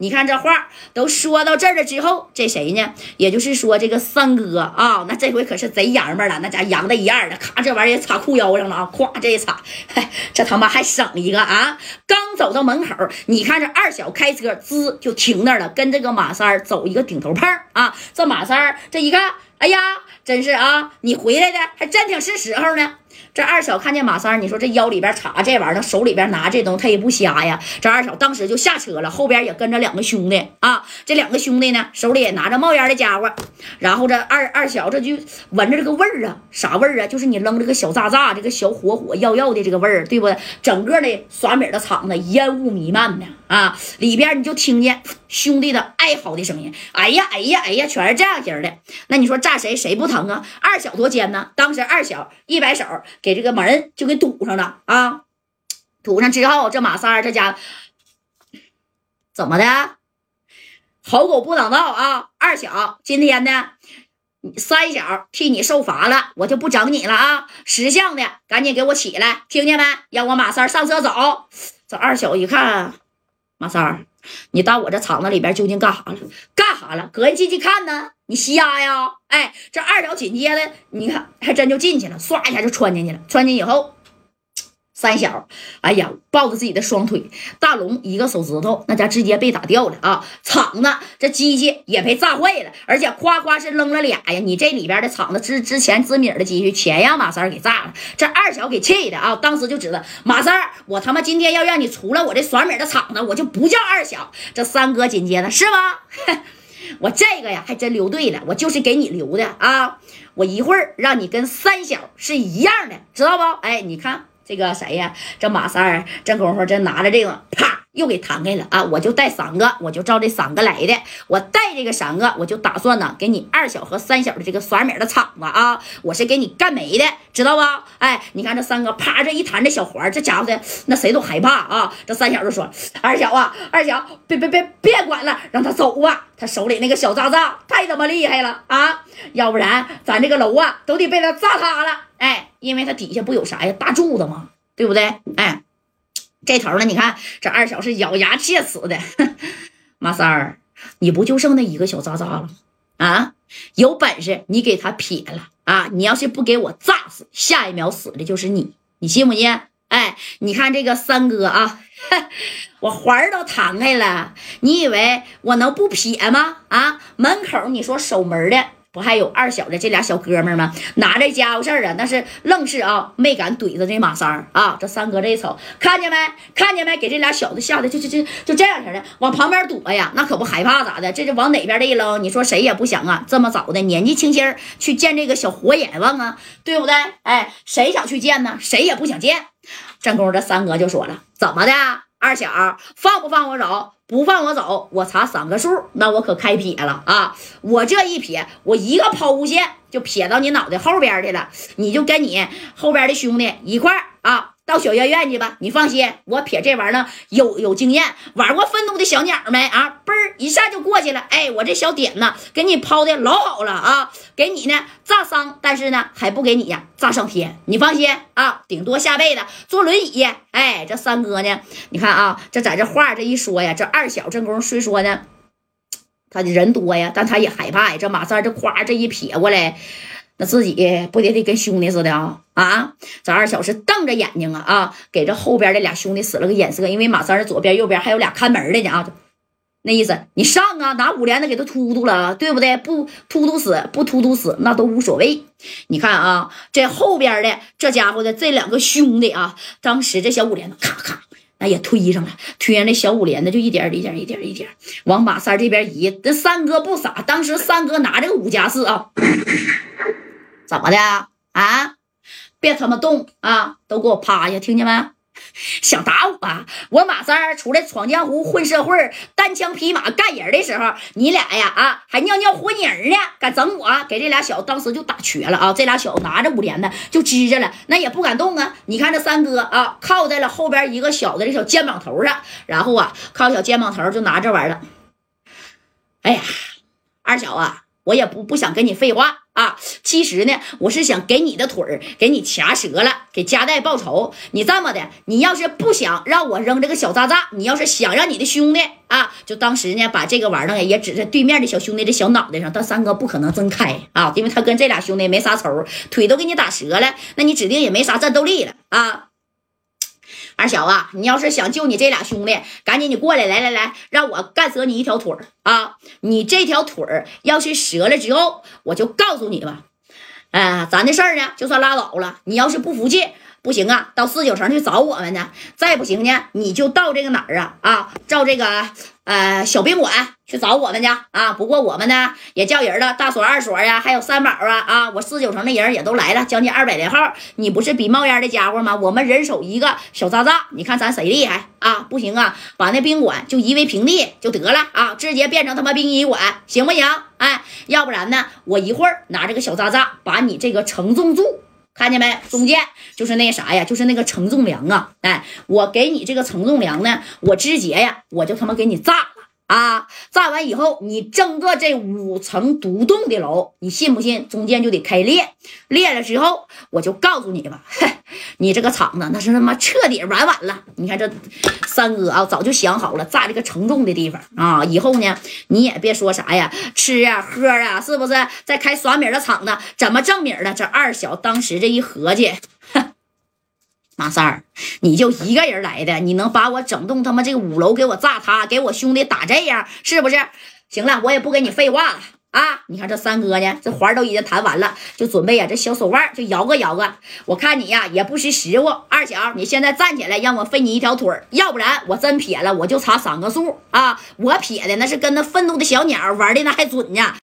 你看这话都说到这儿了之后，这谁呢？也就是说这个三哥啊，那这回可是贼爷们了，那家洋的一样的，咔，这玩意儿插裤腰上了啊，咵这一插，这他妈还省一个啊！刚走到门口，你看这二小开车滋就停那儿了，跟这个马三走一个顶头胖啊。这马三这一看，哎呀，真是啊，你回来的还真挺是时候呢。这二小看见马三你说这腰里边插这玩意儿，手里边拿这东西，他也不瞎呀。这二小当时就下车了，后边也跟着两个兄弟啊。这两个兄弟呢，手里也拿着冒烟的家伙。然后这二二小这就闻着这个味儿啊，啥味儿啊？就是你扔这个小炸炸，这个小火火药药的这个味儿，对不对？整个的耍米的厂子烟雾弥漫的啊，里边你就听见兄弟的哀嚎的声音。哎呀，哎呀，哎呀，全是这样型的。那你说炸谁谁不疼啊？二小多尖呢？当时二小一摆手。给这个门就给堵上了啊！堵上之后，这马三儿这家怎么的？好狗不挡道啊！二小，今天呢，三小替你受罚了，我就不整你了啊！识相的，赶紧给我起来，听见没？让我马三上车走。这二小一看，马三儿，你到我这厂子里边究竟干啥了？干啥了？搁人进去看呢？你瞎呀？哎，这二条紧接着，你看还真就进去了，唰一下就穿进去了。穿进以后，三小，哎呀，抱着自己的双腿，大龙一个手指头，那家直接被打掉了啊！厂子这机器也被炸坏了，而且夸夸是扔了俩呀！你这里边的厂子之之前紫米的机器全让马三给炸了，这二小给气的啊！当时就知道马三，我他妈今天要让你除了我这耍米的厂子，我就不叫二小。这三哥紧接着是吗？我这个呀，还真留对了，我就是给你留的啊！我一会儿让你跟三小是一样的，知道不？哎，你看这个谁呀？这马三儿这功夫这拿着这个，啪。又给弹开了啊！我就带三个，我就照这三个来的。我带这个三个，我就打算呢，给你二小和三小的这个耍米的场子啊，我是给你干没的，知道吧？哎，你看这三哥啪这一弹这小环，这家伙的那谁都害怕啊！这三小就说：“二小啊，二小，别别别别管了，让他走吧。他手里那个小炸炸太他妈厉害了啊！要不然咱这个楼啊都得被他炸塌了。哎，因为他底下不有啥呀，大柱子吗？对不对？哎。”这头呢？你看这二小是咬牙切齿的，马三儿，你不就剩那一个小渣渣了啊？有本事你给他撇了啊！你要是不给我炸死，下一秒死的就是你，你信不信？哎，你看这个三哥啊，我环儿都弹开了，你以为我能不撇吗？啊，门口你说守门的。不还有二小的这俩小哥们吗？拿着家伙事儿啊，那是愣是啊，没敢怼着这马三儿啊。这三哥这一瞅，看见没？看见没？给这俩小子吓得就就就就这样式的，往旁边躲呀。那可不害怕咋的？这就往哪边这一扔？你说谁也不想啊，这么早的年纪轻轻去见这个小活阎王啊，对不对？哎，谁想去见呢？谁也不想见。正宫这三哥就说了，怎么的？二小放不放我走？不放我走，我查三个数，那我可开撇了啊！我这一撇，我一个抛物线就撇到你脑袋后边去了，你就跟你后边的兄弟一块儿啊。到小院院去吧，你放心，我撇这玩意儿呢有有经验，玩过愤怒的小鸟没啊？嘣儿一下就过去了。哎，我这小点呢，给你抛的老好了啊，给你呢炸伤，但是呢还不给你呀炸上天。你放心啊，顶多下辈子坐轮椅。哎，这三哥呢，你看啊，这在这话这一说呀，这二小正宫虽说呢，他人多呀，但他也害怕呀。这马三这夸这一撇过来。那自己不得得跟兄弟似的啊啊！这二小是瞪着眼睛啊啊，给这后边的俩兄弟使了个眼色，因为马三的左边右边还有俩看门的呢啊，那意思你上啊，拿五连的给他突突了，对不对？不突突死，不突突死那都无所谓。你看啊，这后边的这家伙的这两个兄弟啊，当时这小五连子咔咔那也推上了，推上那小五连子就一点一点一点一点往马三这边移。这三哥不傻，当时三哥拿这个五加四啊。怎么的啊？别他妈动啊！都给我趴下，听见没？想打我？啊？我马三儿出来闯江湖、混社会、单枪匹马干人的时候，你俩呀啊，还尿尿活泥呢？敢整我？给这俩小子当时就打瘸了啊！这俩小子拿着五连的就支着了，那也不敢动啊！你看这三哥啊，靠在了后边一个小的这小肩膀头上，然后啊，靠小肩膀头就拿这玩意儿。哎呀，二小啊，我也不不想跟你废话。啊，其实呢，我是想给你的腿儿给你掐折了，给加代报仇。你这么的，你要是不想让我扔这个小渣渣，你要是想让你的兄弟啊，就当时呢，把这个玩意儿也指着对面的小兄弟的小脑袋上。但三哥不可能真开啊，因为他跟这俩兄弟没啥仇，腿都给你打折了，那你指定也没啥战斗力了啊。二小啊，你要是想救你这俩兄弟，赶紧你过来，来来来，让我干折你一条腿儿啊！你这条腿儿要是折了之后，我就告诉你吧，哎，咱的事儿呢就算拉倒了。你要是不服气，不行啊，到四九城去找我们呢。再不行呢，你就到这个哪儿啊啊，照这个。呃，小宾馆去找我们去啊！不过我们呢也叫人了，大锁、二锁呀，还有三宝啊啊！我四九城的人也都来了，将近二百来号。你不是比冒烟的家伙吗？我们人手一个小渣渣，你看咱谁厉害啊？不行啊，把那宾馆就夷为平地就得了啊！直接变成他妈殡仪馆，行不行？哎，要不然呢，我一会儿拿这个小渣渣把你这个承重柱，看见没？中间就是那啥呀，就是那个承重梁啊！哎，我给你这个承重梁呢，我直接呀，我就他妈给你炸了啊！炸完以后，你整个这五层独栋的楼，你信不信？中间就得开裂，裂了之后，我就告诉你吧，你这个厂子那是他妈彻底完完了。你看这三哥啊，早就想好了炸这个承重的地方啊！以后呢，你也别说啥呀，吃啊喝啊，是不是？再开耍米的厂子，怎么挣米的？这二小当时这一合计，哼，马三儿，你就一个人来的，你能把我整栋他妈这个五楼给我炸塌，给我兄弟打这样，是不是？行了，我也不跟你废话了啊！你看这三哥呢，这环都已经弹完了，就准备呀，这小手腕就摇个摇个。我看你呀也不识时务，二小，你现在站起来，让我废你一条腿，要不然我真撇了，我就差三个数啊！我撇的那是跟那愤怒的小鸟玩的那还准呢。